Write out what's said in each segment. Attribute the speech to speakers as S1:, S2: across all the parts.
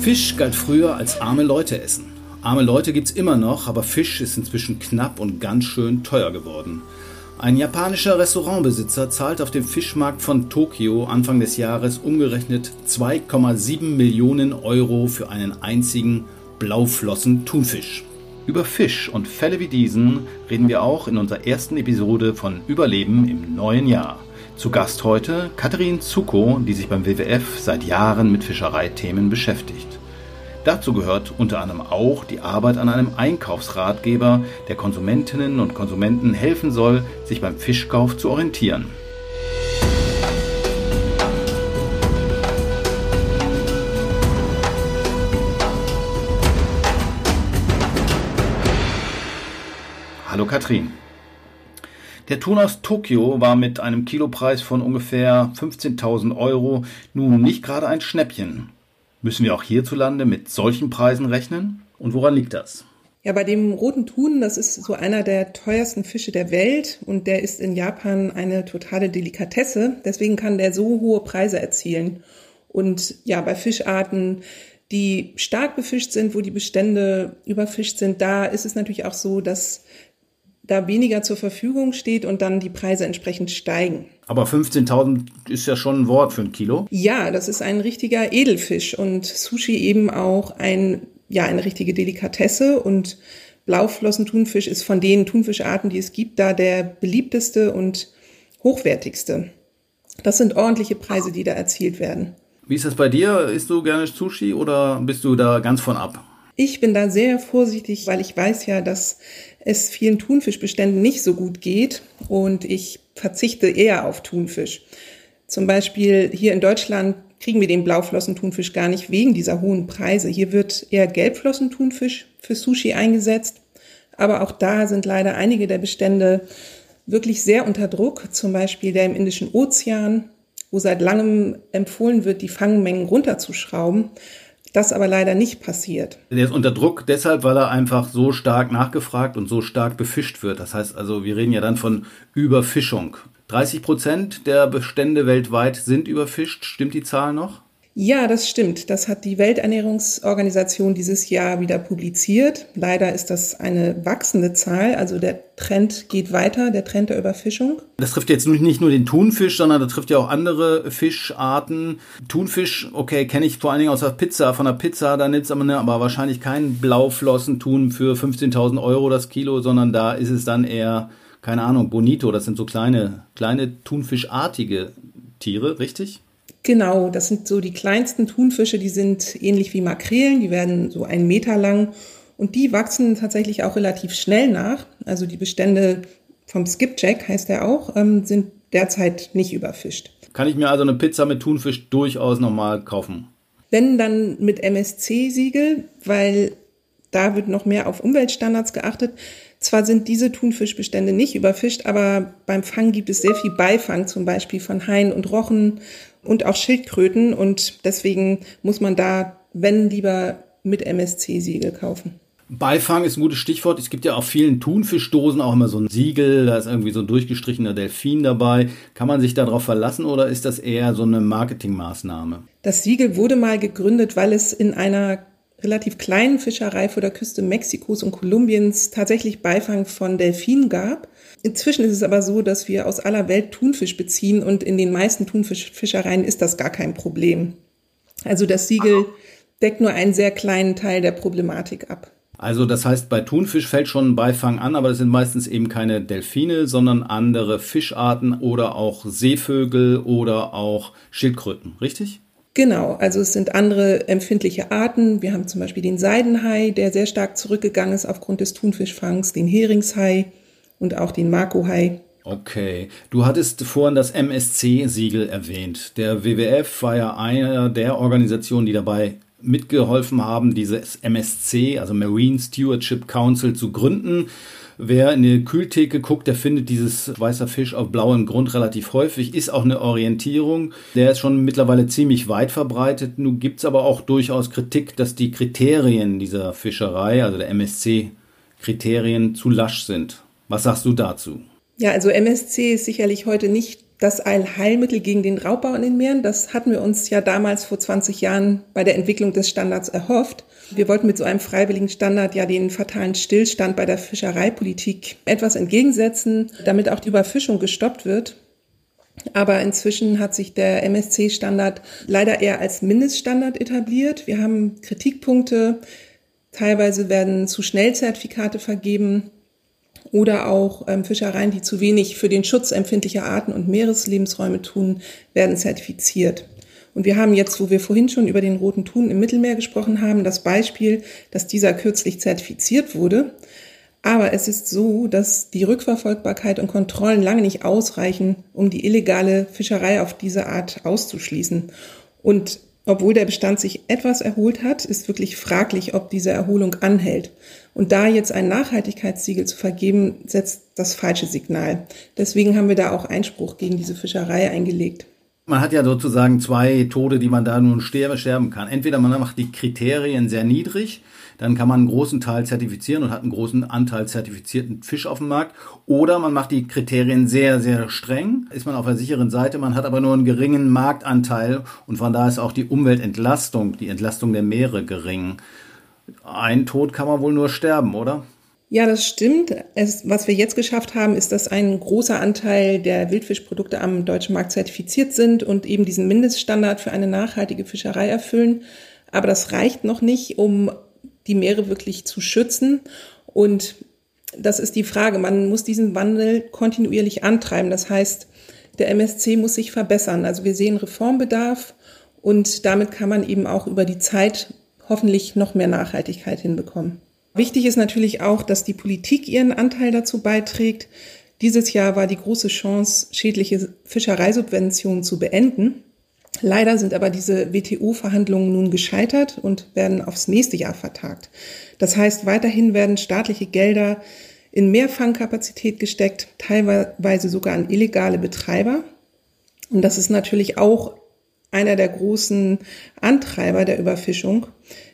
S1: Fisch galt früher als arme Leute essen. Arme Leute gibt's immer noch, aber Fisch ist inzwischen knapp und ganz schön teuer geworden. Ein japanischer Restaurantbesitzer zahlt auf dem Fischmarkt von Tokio Anfang des Jahres umgerechnet 2,7 Millionen Euro für einen einzigen Blauflossen-Thunfisch. Über Fisch und Fälle wie diesen reden wir auch in unserer ersten Episode von Überleben im neuen Jahr. Zu Gast heute Katharin Zuko, die sich beim WWF seit Jahren mit Fischereithemen beschäftigt. Dazu gehört unter anderem auch die Arbeit an einem Einkaufsratgeber, der Konsumentinnen und Konsumenten helfen soll, sich beim Fischkauf zu orientieren. Hallo Katrin. Der Thun aus Tokio war mit einem Kilopreis von ungefähr 15.000 Euro nun nicht gerade ein Schnäppchen. Müssen wir auch hierzulande mit solchen Preisen rechnen? Und woran liegt das?
S2: Ja, bei dem roten Thun, das ist so einer der teuersten Fische der Welt und der ist in Japan eine totale Delikatesse. Deswegen kann der so hohe Preise erzielen. Und ja, bei Fischarten, die stark befischt sind, wo die Bestände überfischt sind, da ist es natürlich auch so, dass da weniger zur Verfügung steht und dann die Preise entsprechend steigen.
S1: Aber 15.000 ist ja schon ein Wort für ein Kilo.
S2: Ja, das ist ein richtiger Edelfisch und Sushi eben auch ein, ja, eine richtige Delikatesse und Blauflossenthunfisch ist von den Thunfischarten, die es gibt, da der beliebteste und hochwertigste. Das sind ordentliche Preise, die da erzielt werden.
S1: Wie ist das bei dir? Isst du gerne Sushi oder bist du da ganz von ab?
S2: Ich bin da sehr vorsichtig, weil ich weiß ja, dass es vielen Thunfischbeständen nicht so gut geht und ich verzichte eher auf Thunfisch. Zum Beispiel hier in Deutschland kriegen wir den Blauflossenthunfisch gar nicht wegen dieser hohen Preise. Hier wird eher Gelbflossenthunfisch für Sushi eingesetzt. Aber auch da sind leider einige der Bestände wirklich sehr unter Druck. Zum Beispiel der im Indischen Ozean, wo seit langem empfohlen wird, die Fangmengen runterzuschrauben. Das aber leider nicht passiert.
S1: Der ist unter Druck deshalb, weil er einfach so stark nachgefragt und so stark befischt wird. Das heißt also, wir reden ja dann von Überfischung. 30 Prozent der Bestände weltweit sind überfischt. Stimmt die Zahl noch?
S2: Ja, das stimmt. Das hat die Welternährungsorganisation dieses Jahr wieder publiziert. Leider ist das eine wachsende Zahl. Also der Trend geht weiter, der Trend der Überfischung.
S1: Das trifft jetzt nicht nur den Thunfisch, sondern das trifft ja auch andere Fischarten. Thunfisch, okay, kenne ich vor allen Dingen aus der Pizza. Von der Pizza, da nimmt es aber, aber wahrscheinlich keinen Blauflossen-Thun für 15.000 Euro das Kilo, sondern da ist es dann eher, keine Ahnung, Bonito. Das sind so kleine, kleine Thunfischartige Tiere, richtig?
S2: Genau, das sind so die kleinsten Thunfische, die sind ähnlich wie Makrelen, die werden so einen Meter lang und die wachsen tatsächlich auch relativ schnell nach. Also die Bestände vom Skipjack heißt er auch, ähm, sind derzeit nicht überfischt.
S1: Kann ich mir also eine Pizza mit Thunfisch durchaus nochmal kaufen?
S2: Wenn dann mit MSC-Siegel, weil da wird noch mehr auf Umweltstandards geachtet. Zwar sind diese Thunfischbestände nicht überfischt, aber beim Fang gibt es sehr viel Beifang, zum Beispiel von Haien und Rochen und auch Schildkröten. Und deswegen muss man da, wenn lieber mit MSC-Siegel kaufen.
S1: Beifang ist ein gutes Stichwort. Es gibt ja auf vielen Thunfischdosen auch immer so ein Siegel, da ist irgendwie so ein durchgestrichener Delfin dabei. Kann man sich darauf verlassen oder ist das eher so eine Marketingmaßnahme?
S2: Das Siegel wurde mal gegründet, weil es in einer relativ kleinen Fischerei vor der Küste Mexikos und Kolumbiens tatsächlich Beifang von Delfinen gab. Inzwischen ist es aber so, dass wir aus aller Welt Thunfisch beziehen und in den meisten Thunfischfischereien ist das gar kein Problem. Also das Siegel deckt nur einen sehr kleinen Teil der Problematik ab.
S1: Also das heißt, bei Thunfisch fällt schon ein Beifang an, aber es sind meistens eben keine Delfine, sondern andere Fischarten oder auch Seevögel oder auch Schildkröten, richtig?
S2: Genau, also es sind andere empfindliche Arten. Wir haben zum Beispiel den Seidenhai, der sehr stark zurückgegangen ist aufgrund des Thunfischfangs, den Heringshai und auch den Makohai.
S1: Okay, du hattest vorhin das MSC-Siegel erwähnt. Der WWF war ja einer der Organisationen, die dabei mitgeholfen haben, dieses MSC, also Marine Stewardship Council, zu gründen. Wer in die Kühltheke guckt, der findet dieses weißer Fisch auf blauem Grund relativ häufig. Ist auch eine Orientierung. Der ist schon mittlerweile ziemlich weit verbreitet. Nun gibt es aber auch durchaus Kritik, dass die Kriterien dieser Fischerei, also der MSC-Kriterien, zu lasch sind. Was sagst du dazu?
S2: Ja, also MSC ist sicherlich heute nicht das Allheilmittel gegen den Raubbau in den Meeren. Das hatten wir uns ja damals vor 20 Jahren bei der Entwicklung des Standards erhofft. Wir wollten mit so einem freiwilligen Standard ja den fatalen Stillstand bei der Fischereipolitik etwas entgegensetzen, damit auch die Überfischung gestoppt wird. Aber inzwischen hat sich der MSC-Standard leider eher als Mindeststandard etabliert. Wir haben Kritikpunkte. Teilweise werden zu schnell Zertifikate vergeben oder auch ähm, Fischereien, die zu wenig für den Schutz empfindlicher Arten und Meereslebensräume tun, werden zertifiziert. Und wir haben jetzt, wo wir vorhin schon über den roten Thun im Mittelmeer gesprochen haben, das Beispiel, dass dieser kürzlich zertifiziert wurde. Aber es ist so, dass die Rückverfolgbarkeit und Kontrollen lange nicht ausreichen, um die illegale Fischerei auf diese Art auszuschließen. Und obwohl der Bestand sich etwas erholt hat, ist wirklich fraglich, ob diese Erholung anhält. Und da jetzt ein Nachhaltigkeitssiegel zu vergeben, setzt das falsche Signal. Deswegen haben wir da auch Einspruch gegen diese Fischerei eingelegt.
S1: Man hat ja sozusagen zwei Tode, die man da nun sterben kann. Entweder man macht die Kriterien sehr niedrig, dann kann man einen großen Teil zertifizieren und hat einen großen Anteil zertifizierten Fisch auf dem Markt. Oder man macht die Kriterien sehr, sehr streng, ist man auf der sicheren Seite, man hat aber nur einen geringen Marktanteil und von da ist auch die Umweltentlastung, die Entlastung der Meere gering. Ein Tod kann man wohl nur sterben, oder?
S2: Ja, das stimmt. Es, was wir jetzt geschafft haben, ist, dass ein großer Anteil der Wildfischprodukte am deutschen Markt zertifiziert sind und eben diesen Mindeststandard für eine nachhaltige Fischerei erfüllen. Aber das reicht noch nicht, um die Meere wirklich zu schützen. Und das ist die Frage. Man muss diesen Wandel kontinuierlich antreiben. Das heißt, der MSC muss sich verbessern. Also wir sehen Reformbedarf und damit kann man eben auch über die Zeit hoffentlich noch mehr Nachhaltigkeit hinbekommen. Wichtig ist natürlich auch, dass die Politik ihren Anteil dazu beiträgt. Dieses Jahr war die große Chance, schädliche Fischereisubventionen zu beenden. Leider sind aber diese WTO-Verhandlungen nun gescheitert und werden aufs nächste Jahr vertagt. Das heißt, weiterhin werden staatliche Gelder in Mehrfangkapazität gesteckt, teilweise sogar an illegale Betreiber. Und das ist natürlich auch einer der großen Antreiber der Überfischung,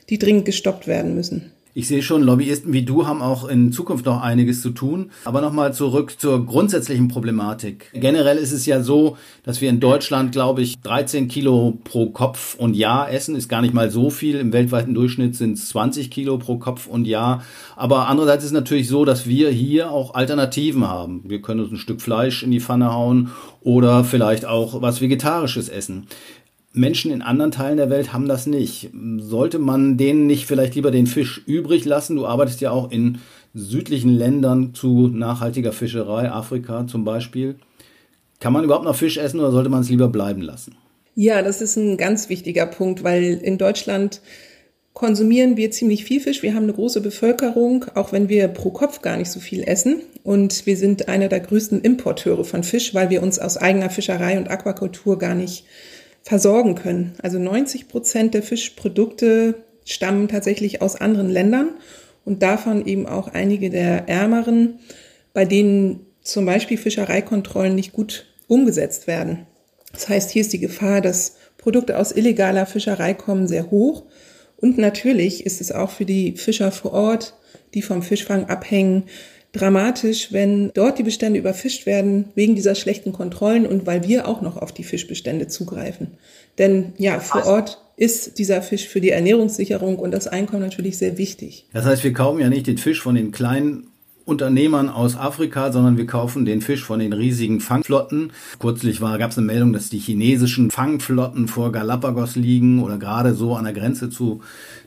S2: die dringend gestoppt werden müssen.
S1: Ich sehe schon, Lobbyisten wie du haben auch in Zukunft noch einiges zu tun. Aber nochmal zurück zur grundsätzlichen Problematik. Generell ist es ja so, dass wir in Deutschland, glaube ich, 13 Kilo pro Kopf und Jahr essen. Ist gar nicht mal so viel. Im weltweiten Durchschnitt sind es 20 Kilo pro Kopf und Jahr. Aber andererseits ist es natürlich so, dass wir hier auch Alternativen haben. Wir können uns ein Stück Fleisch in die Pfanne hauen oder vielleicht auch was Vegetarisches essen. Menschen in anderen Teilen der Welt haben das nicht. Sollte man denen nicht vielleicht lieber den Fisch übrig lassen? Du arbeitest ja auch in südlichen Ländern zu nachhaltiger Fischerei, Afrika zum Beispiel. Kann man überhaupt noch Fisch essen oder sollte man es lieber bleiben lassen?
S2: Ja, das ist ein ganz wichtiger Punkt, weil in Deutschland konsumieren wir ziemlich viel Fisch. Wir haben eine große Bevölkerung, auch wenn wir pro Kopf gar nicht so viel essen. Und wir sind einer der größten Importeure von Fisch, weil wir uns aus eigener Fischerei und Aquakultur gar nicht versorgen können. Also 90 Prozent der Fischprodukte stammen tatsächlich aus anderen Ländern und davon eben auch einige der ärmeren, bei denen zum Beispiel Fischereikontrollen nicht gut umgesetzt werden. Das heißt, hier ist die Gefahr, dass Produkte aus illegaler Fischerei kommen, sehr hoch. Und natürlich ist es auch für die Fischer vor Ort, die vom Fischfang abhängen, dramatisch, wenn dort die Bestände überfischt werden wegen dieser schlechten Kontrollen und weil wir auch noch auf die Fischbestände zugreifen. Denn ja, vor Ort ist dieser Fisch für die Ernährungssicherung und das Einkommen natürlich sehr wichtig.
S1: Das heißt, wir kaufen ja nicht den Fisch von den kleinen Unternehmern aus Afrika, sondern wir kaufen den Fisch von den riesigen Fangflotten. Kürzlich gab es eine Meldung, dass die chinesischen Fangflotten vor Galapagos liegen oder gerade so an der Grenze zu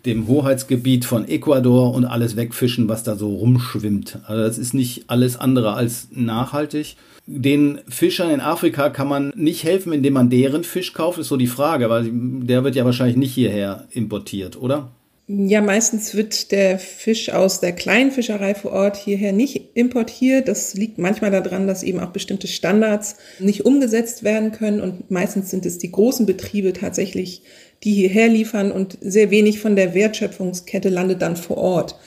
S1: dem Hoheitsgebiet von Ecuador und alles wegfischen, was da so rumschwimmt. Also das ist nicht alles andere als nachhaltig. Den Fischern in Afrika kann man nicht helfen, indem man deren Fisch kauft, ist so die Frage, weil der wird ja wahrscheinlich nicht hierher importiert, oder?
S2: Ja, meistens wird der Fisch aus der kleinen Fischerei vor Ort hierher nicht importiert. Das liegt manchmal daran, dass eben auch bestimmte Standards nicht umgesetzt werden können. Und meistens sind es die großen Betriebe tatsächlich, die hierher liefern und sehr wenig von der Wertschöpfungskette landet dann vor Ort.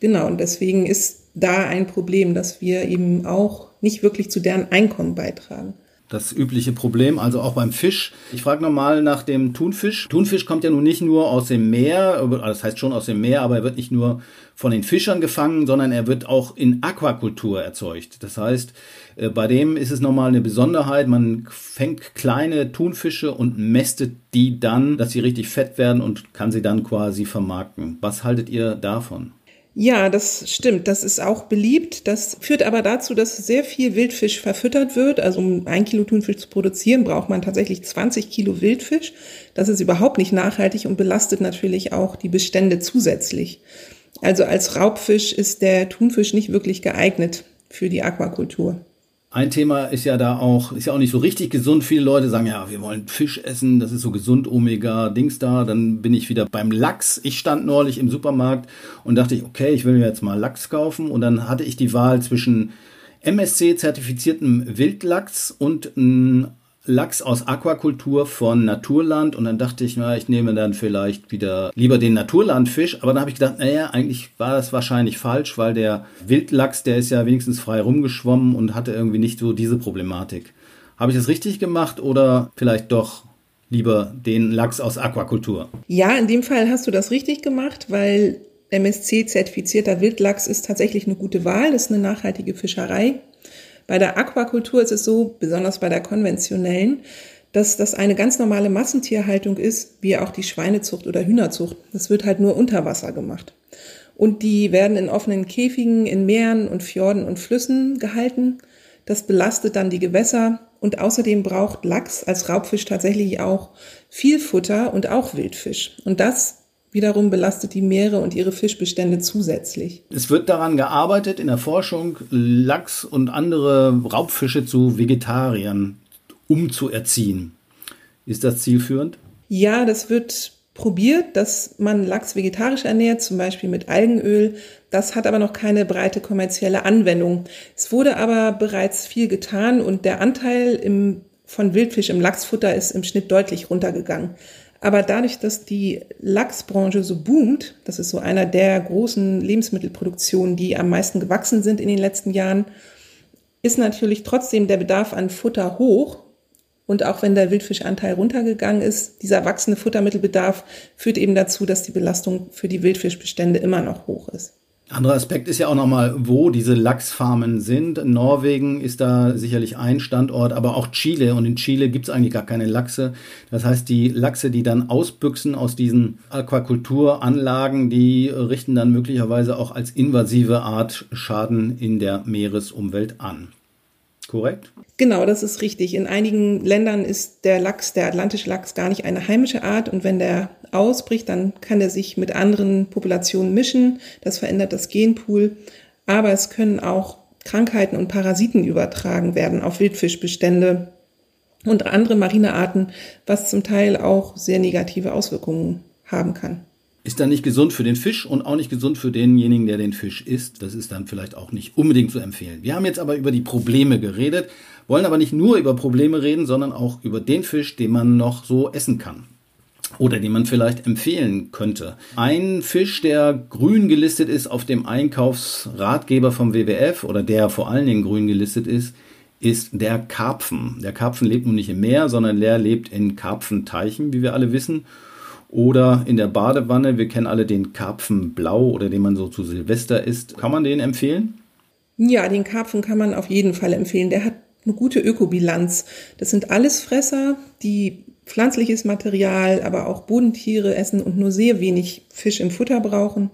S2: Genau, und deswegen ist da ein Problem, dass wir eben auch nicht wirklich zu deren Einkommen beitragen.
S1: Das übliche Problem, also auch beim Fisch. Ich frage nochmal nach dem Thunfisch. Thunfisch kommt ja nun nicht nur aus dem Meer, das heißt schon aus dem Meer, aber er wird nicht nur von den Fischern gefangen, sondern er wird auch in Aquakultur erzeugt. Das heißt, äh, bei dem ist es nochmal eine Besonderheit. Man fängt kleine Thunfische und mästet die dann, dass sie richtig fett werden und kann sie dann quasi vermarkten. Was haltet ihr davon?
S2: Ja, das stimmt. Das ist auch beliebt. Das führt aber dazu, dass sehr viel Wildfisch verfüttert wird. Also um ein Kilo Thunfisch zu produzieren, braucht man tatsächlich 20 Kilo Wildfisch. Das ist überhaupt nicht nachhaltig und belastet natürlich auch die Bestände zusätzlich. Also als Raubfisch ist der Thunfisch nicht wirklich geeignet für die Aquakultur.
S1: Ein Thema ist ja da auch, ist ja auch nicht so richtig gesund. Viele Leute sagen, ja, wir wollen Fisch essen, das ist so gesund, Omega, Dings da. Dann bin ich wieder beim Lachs. Ich stand neulich im Supermarkt und dachte ich, okay, ich will mir jetzt mal Lachs kaufen. Und dann hatte ich die Wahl zwischen MSC-zertifiziertem Wildlachs und einem Lachs aus Aquakultur von Naturland und dann dachte ich, na, ich nehme dann vielleicht wieder lieber den Naturlandfisch, aber dann habe ich gedacht, naja, eigentlich war das wahrscheinlich falsch, weil der Wildlachs, der ist ja wenigstens frei rumgeschwommen und hatte irgendwie nicht so diese Problematik. Habe ich das richtig gemacht oder vielleicht doch lieber den Lachs aus Aquakultur?
S2: Ja, in dem Fall hast du das richtig gemacht, weil MSC-zertifizierter Wildlachs ist tatsächlich eine gute Wahl, das ist eine nachhaltige Fischerei. Bei der Aquakultur ist es so, besonders bei der konventionellen, dass das eine ganz normale Massentierhaltung ist, wie auch die Schweinezucht oder Hühnerzucht. Das wird halt nur unter Wasser gemacht. Und die werden in offenen Käfigen in Meeren und Fjorden und Flüssen gehalten. Das belastet dann die Gewässer und außerdem braucht Lachs als Raubfisch tatsächlich auch viel Futter und auch Wildfisch. Und das wiederum belastet die Meere und ihre Fischbestände zusätzlich.
S1: Es wird daran gearbeitet in der Forschung, Lachs und andere Raubfische zu Vegetariern umzuerziehen. Ist das zielführend?
S2: Ja, das wird probiert, dass man Lachs vegetarisch ernährt, zum Beispiel mit Algenöl. Das hat aber noch keine breite kommerzielle Anwendung. Es wurde aber bereits viel getan und der Anteil im, von Wildfisch im Lachsfutter ist im Schnitt deutlich runtergegangen. Aber dadurch, dass die Lachsbranche so boomt, das ist so einer der großen Lebensmittelproduktionen, die am meisten gewachsen sind in den letzten Jahren, ist natürlich trotzdem der Bedarf an Futter hoch. Und auch wenn der Wildfischanteil runtergegangen ist, dieser wachsende Futtermittelbedarf führt eben dazu, dass die Belastung für die Wildfischbestände immer noch hoch ist.
S1: Anderer Aspekt ist ja auch nochmal, wo diese Lachsfarmen sind. Norwegen ist da sicherlich ein Standort, aber auch Chile. Und in Chile gibt es eigentlich gar keine Lachse. Das heißt, die Lachse, die dann ausbüchsen aus diesen Aquakulturanlagen, die richten dann möglicherweise auch als invasive Art Schaden in der Meeresumwelt an korrekt?
S2: Genau, das ist richtig. In einigen Ländern ist der Lachs, der atlantische Lachs, gar nicht eine heimische Art. Und wenn der ausbricht, dann kann er sich mit anderen Populationen mischen. Das verändert das Genpool. Aber es können auch Krankheiten und Parasiten übertragen werden auf Wildfischbestände und andere marine Arten, was zum Teil auch sehr negative Auswirkungen haben kann
S1: ist dann nicht gesund für den Fisch und auch nicht gesund für denjenigen, der den Fisch isst. Das ist dann vielleicht auch nicht unbedingt zu empfehlen. Wir haben jetzt aber über die Probleme geredet, wollen aber nicht nur über Probleme reden, sondern auch über den Fisch, den man noch so essen kann oder den man vielleicht empfehlen könnte. Ein Fisch, der grün gelistet ist auf dem Einkaufsratgeber vom WWF oder der vor allen Dingen grün gelistet ist, ist der Karpfen. Der Karpfen lebt nun nicht im Meer, sondern der lebt in Karpfenteichen, wie wir alle wissen. Oder in der Badewanne, wir kennen alle den Karpfen Blau oder den man so zu Silvester isst. Kann man den empfehlen?
S2: Ja, den Karpfen kann man auf jeden Fall empfehlen. Der hat eine gute Ökobilanz. Das sind alles Fresser, die pflanzliches Material, aber auch Bodentiere essen und nur sehr wenig Fisch im Futter brauchen.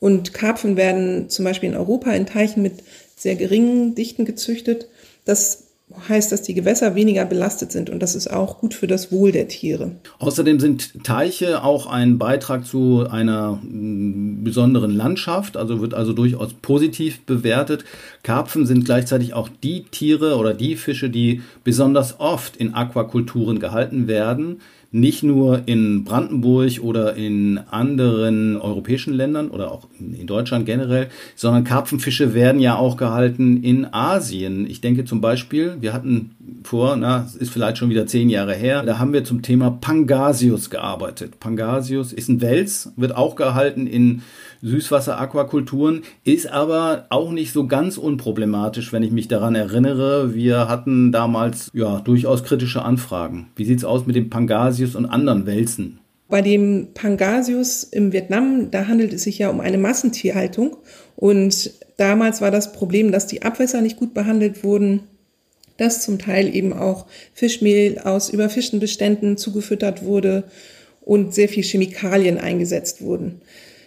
S2: Und Karpfen werden zum Beispiel in Europa in Teichen mit sehr geringen Dichten gezüchtet. Das heißt, dass die Gewässer weniger belastet sind und das ist auch gut für das Wohl der Tiere.
S1: Außerdem sind Teiche auch ein Beitrag zu einer mm, besonderen Landschaft, also wird also durchaus positiv bewertet. Karpfen sind gleichzeitig auch die Tiere oder die Fische, die besonders oft in Aquakulturen gehalten werden nicht nur in Brandenburg oder in anderen europäischen Ländern oder auch in Deutschland generell, sondern Karpfenfische werden ja auch gehalten in Asien. Ich denke zum Beispiel, Wir hatten vor, na, ist vielleicht schon wieder zehn Jahre her, da haben wir zum Thema Pangasius gearbeitet. Pangasius ist ein Wels, wird auch gehalten in Süßwasser-Aquakulturen, ist aber auch nicht so ganz unproblematisch, wenn ich mich daran erinnere. Wir hatten damals ja durchaus kritische Anfragen. Wie sieht's aus mit dem Pangasius und anderen Welsen?
S2: Bei dem Pangasius im Vietnam, da handelt es sich ja um eine Massentierhaltung. Und damals war das Problem, dass die Abwässer nicht gut behandelt wurden, dass zum Teil eben auch Fischmehl aus überfischten Beständen zugefüttert wurde und sehr viel Chemikalien eingesetzt wurden.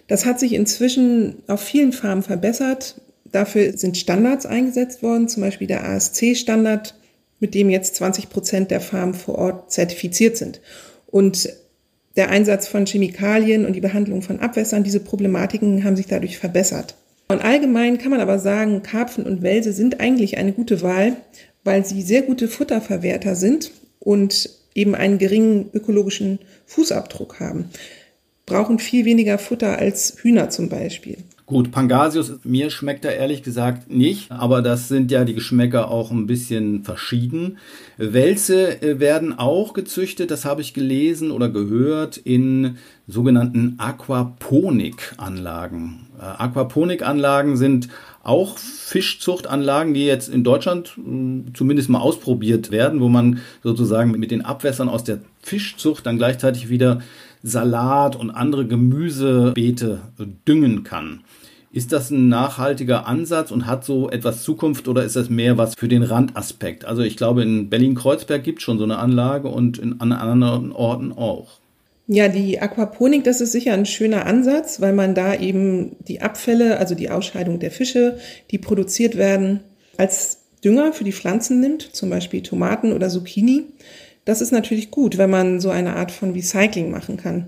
S2: Das hat sich inzwischen auf vielen Farmen verbessert. Dafür sind Standards eingesetzt worden, zum Beispiel der ASC-Standard, mit dem jetzt 20 Prozent der Farmen vor Ort zertifiziert sind. Und der Einsatz von Chemikalien und die Behandlung von Abwässern, diese Problematiken haben sich dadurch verbessert. Und allgemein kann man aber sagen, Karpfen und Welse sind eigentlich eine gute Wahl, weil sie sehr gute Futterverwerter sind und eben einen geringen ökologischen Fußabdruck haben. Brauchen viel weniger Futter als Hühner zum Beispiel.
S1: Gut, Pangasius, mir schmeckt er ehrlich gesagt nicht, aber das sind ja die Geschmäcker auch ein bisschen verschieden. Wälze äh, werden auch gezüchtet, das habe ich gelesen oder gehört, in sogenannten Aquaponikanlagen. Äh, Aquaponikanlagen sind auch Fischzuchtanlagen, die jetzt in Deutschland hm, zumindest mal ausprobiert werden, wo man sozusagen mit den Abwässern aus der Fischzucht dann gleichzeitig wieder Salat und andere Gemüsebeete düngen kann. Ist das ein nachhaltiger Ansatz und hat so etwas Zukunft oder ist das mehr was für den Randaspekt? Also ich glaube, in Berlin-Kreuzberg gibt es schon so eine Anlage und in, an anderen Orten auch.
S2: Ja, die Aquaponik, das ist sicher ein schöner Ansatz, weil man da eben die Abfälle, also die Ausscheidung der Fische, die produziert werden, als Dünger für die Pflanzen nimmt, zum Beispiel Tomaten oder Zucchini. Das ist natürlich gut, wenn man so eine Art von Recycling machen kann.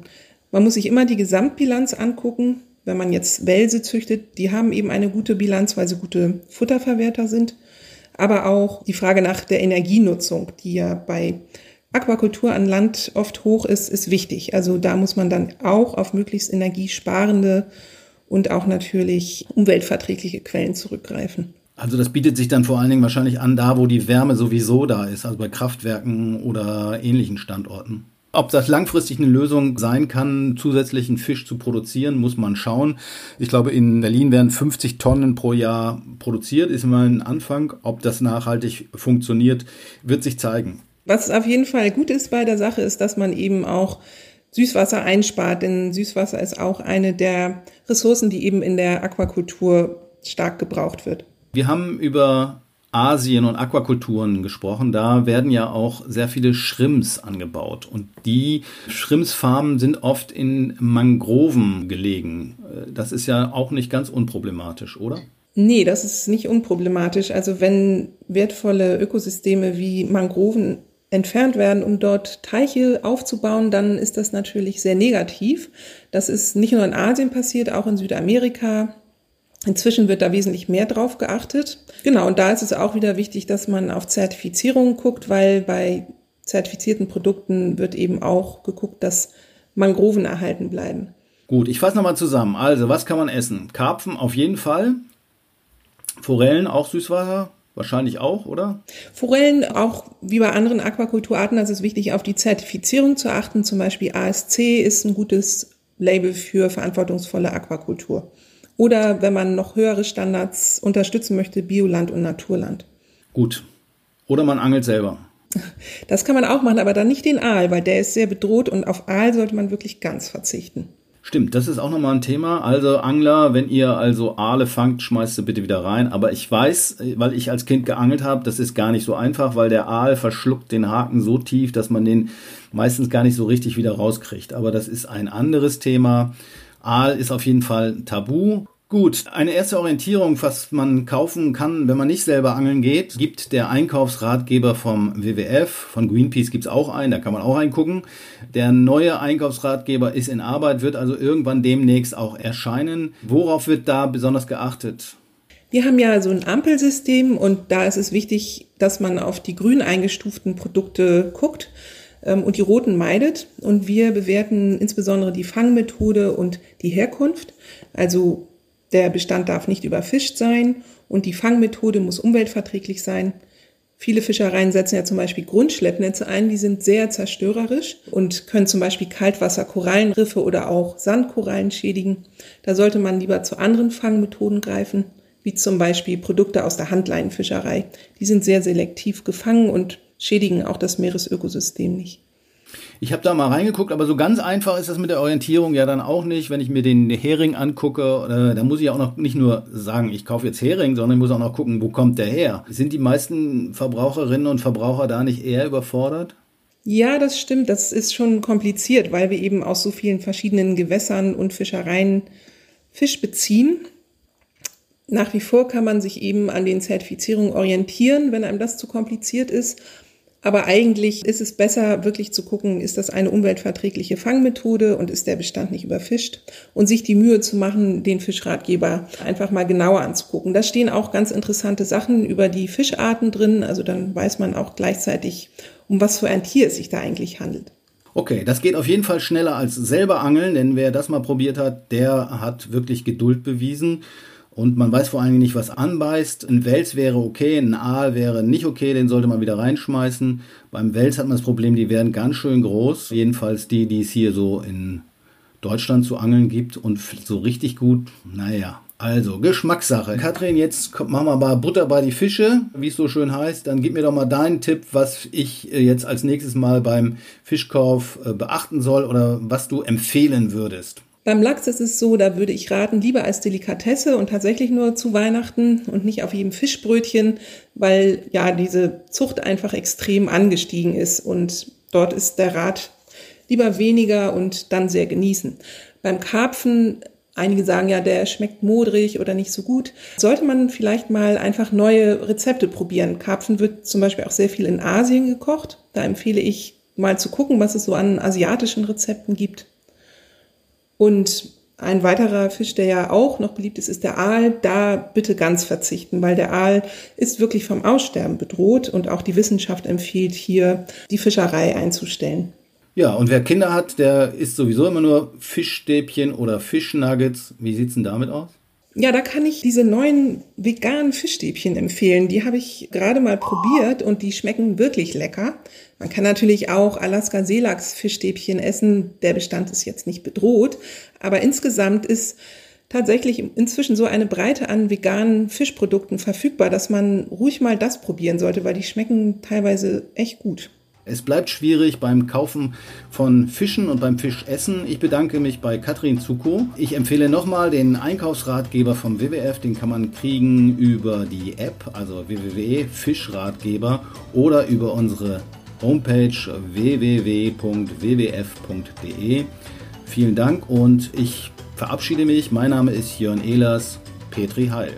S2: Man muss sich immer die Gesamtbilanz angucken. Wenn man jetzt Wälse züchtet, die haben eben eine gute Bilanz, weil sie gute Futterverwerter sind. Aber auch die Frage nach der Energienutzung, die ja bei Aquakultur an Land oft hoch ist, ist wichtig. Also da muss man dann auch auf möglichst energiesparende und auch natürlich umweltverträgliche Quellen zurückgreifen.
S1: Also das bietet sich dann vor allen Dingen wahrscheinlich an, da wo die Wärme sowieso da ist, also bei Kraftwerken oder ähnlichen Standorten. Ob das langfristig eine Lösung sein kann, zusätzlichen Fisch zu produzieren, muss man schauen. Ich glaube, in Berlin werden 50 Tonnen pro Jahr produziert, ist immer ein Anfang. Ob das nachhaltig funktioniert, wird sich zeigen.
S2: Was auf jeden Fall gut ist bei der Sache, ist, dass man eben auch Süßwasser einspart, denn Süßwasser ist auch eine der Ressourcen, die eben in der Aquakultur stark gebraucht wird.
S1: Wir haben über Asien und Aquakulturen gesprochen. Da werden ja auch sehr viele Schrimps angebaut. Und die Schrimpsfarmen sind oft in Mangroven gelegen. Das ist ja auch nicht ganz unproblematisch, oder?
S2: Nee, das ist nicht unproblematisch. Also wenn wertvolle Ökosysteme wie Mangroven entfernt werden, um dort Teiche aufzubauen, dann ist das natürlich sehr negativ. Das ist nicht nur in Asien passiert, auch in Südamerika, Inzwischen wird da wesentlich mehr drauf geachtet. Genau, und da ist es auch wieder wichtig, dass man auf Zertifizierungen guckt, weil bei zertifizierten Produkten wird eben auch geguckt, dass Mangroven erhalten bleiben.
S1: Gut, ich fasse nochmal zusammen. Also, was kann man essen? Karpfen auf jeden Fall. Forellen auch Süßwasser? Wahrscheinlich auch, oder?
S2: Forellen auch wie bei anderen Aquakulturarten, das ist wichtig, auf die Zertifizierung zu achten. Zum Beispiel ASC ist ein gutes Label für verantwortungsvolle Aquakultur. Oder wenn man noch höhere Standards unterstützen möchte, Bioland und Naturland.
S1: Gut. Oder man angelt selber.
S2: Das kann man auch machen, aber dann nicht den Aal, weil der ist sehr bedroht und auf Aal sollte man wirklich ganz verzichten.
S1: Stimmt, das ist auch nochmal ein Thema. Also Angler, wenn ihr also Aale fangt, schmeißt sie bitte wieder rein. Aber ich weiß, weil ich als Kind geangelt habe, das ist gar nicht so einfach, weil der Aal verschluckt den Haken so tief, dass man den meistens gar nicht so richtig wieder rauskriegt. Aber das ist ein anderes Thema. Aal ist auf jeden Fall tabu. Gut, eine erste Orientierung, was man kaufen kann, wenn man nicht selber angeln geht, gibt der Einkaufsratgeber vom WWF. Von Greenpeace gibt's auch einen, da kann man auch reingucken. Der neue Einkaufsratgeber ist in Arbeit, wird also irgendwann demnächst auch erscheinen. Worauf wird da besonders geachtet?
S2: Wir haben ja so ein Ampelsystem und da ist es wichtig, dass man auf die grün eingestuften Produkte guckt und die roten meidet. Und wir bewerten insbesondere die Fangmethode und die Herkunft. Also der Bestand darf nicht überfischt sein und die Fangmethode muss umweltverträglich sein. Viele Fischereien setzen ja zum Beispiel Grundschleppnetze ein, die sind sehr zerstörerisch und können zum Beispiel Kaltwasser-Korallenriffe oder auch Sandkorallen schädigen. Da sollte man lieber zu anderen Fangmethoden greifen, wie zum Beispiel Produkte aus der Handleinenfischerei. Die sind sehr selektiv gefangen und schädigen auch das Meeresökosystem nicht.
S1: Ich habe da mal reingeguckt, aber so ganz einfach ist das mit der Orientierung ja dann auch nicht. Wenn ich mir den Hering angucke, äh, da muss ich auch noch nicht nur sagen, ich kaufe jetzt Hering, sondern ich muss auch noch gucken, wo kommt der her. Sind die meisten Verbraucherinnen und Verbraucher da nicht eher überfordert?
S2: Ja, das stimmt. Das ist schon kompliziert, weil wir eben aus so vielen verschiedenen Gewässern und Fischereien Fisch beziehen. Nach wie vor kann man sich eben an den Zertifizierungen orientieren, wenn einem das zu kompliziert ist. Aber eigentlich ist es besser, wirklich zu gucken, ist das eine umweltverträgliche Fangmethode und ist der Bestand nicht überfischt? Und sich die Mühe zu machen, den Fischratgeber einfach mal genauer anzugucken. Da stehen auch ganz interessante Sachen über die Fischarten drin. Also dann weiß man auch gleichzeitig, um was für ein Tier es sich da eigentlich handelt.
S1: Okay, das geht auf jeden Fall schneller als selber angeln, denn wer das mal probiert hat, der hat wirklich Geduld bewiesen. Und man weiß vor allen Dingen nicht, was anbeißt. Ein Wels wäre okay, ein Aal wäre nicht okay, den sollte man wieder reinschmeißen. Beim Wels hat man das Problem, die werden ganz schön groß. Jedenfalls die, die es hier so in Deutschland zu angeln gibt. Und so richtig gut, naja. Also, Geschmackssache. Katrin, jetzt machen wir mal Butter bei die Fische, wie es so schön heißt. Dann gib mir doch mal deinen Tipp, was ich äh, jetzt als nächstes mal beim Fischkauf äh, beachten soll oder was du empfehlen würdest.
S2: Beim Lachs ist es so, da würde ich raten, lieber als Delikatesse und tatsächlich nur zu Weihnachten und nicht auf jedem Fischbrötchen, weil ja diese Zucht einfach extrem angestiegen ist und dort ist der Rat lieber weniger und dann sehr genießen. Beim Karpfen Einige sagen ja, der schmeckt modrig oder nicht so gut. Sollte man vielleicht mal einfach neue Rezepte probieren. Karpfen wird zum Beispiel auch sehr viel in Asien gekocht. Da empfehle ich mal zu gucken, was es so an asiatischen Rezepten gibt. Und ein weiterer Fisch, der ja auch noch beliebt ist, ist der Aal. Da bitte ganz verzichten, weil der Aal ist wirklich vom Aussterben bedroht und auch die Wissenschaft empfiehlt hier, die Fischerei einzustellen.
S1: Ja, und wer Kinder hat, der isst sowieso immer nur Fischstäbchen oder Fischnuggets. Wie sieht's denn damit aus?
S2: Ja, da kann ich diese neuen veganen Fischstäbchen empfehlen. Die habe ich gerade mal probiert und die schmecken wirklich lecker. Man kann natürlich auch Alaska Seelachs Fischstäbchen essen. Der Bestand ist jetzt nicht bedroht. Aber insgesamt ist tatsächlich inzwischen so eine Breite an veganen Fischprodukten verfügbar, dass man ruhig mal das probieren sollte, weil die schmecken teilweise echt gut.
S1: Es bleibt schwierig beim Kaufen von Fischen und beim Fischessen. Ich bedanke mich bei Katrin Zuko. Ich empfehle nochmal den Einkaufsratgeber vom WWF. Den kann man kriegen über die App, also www.fischratgeber oder über unsere Homepage www.wwf.de. Vielen Dank und ich verabschiede mich. Mein Name ist Jörn Ehlers. Petri Heil.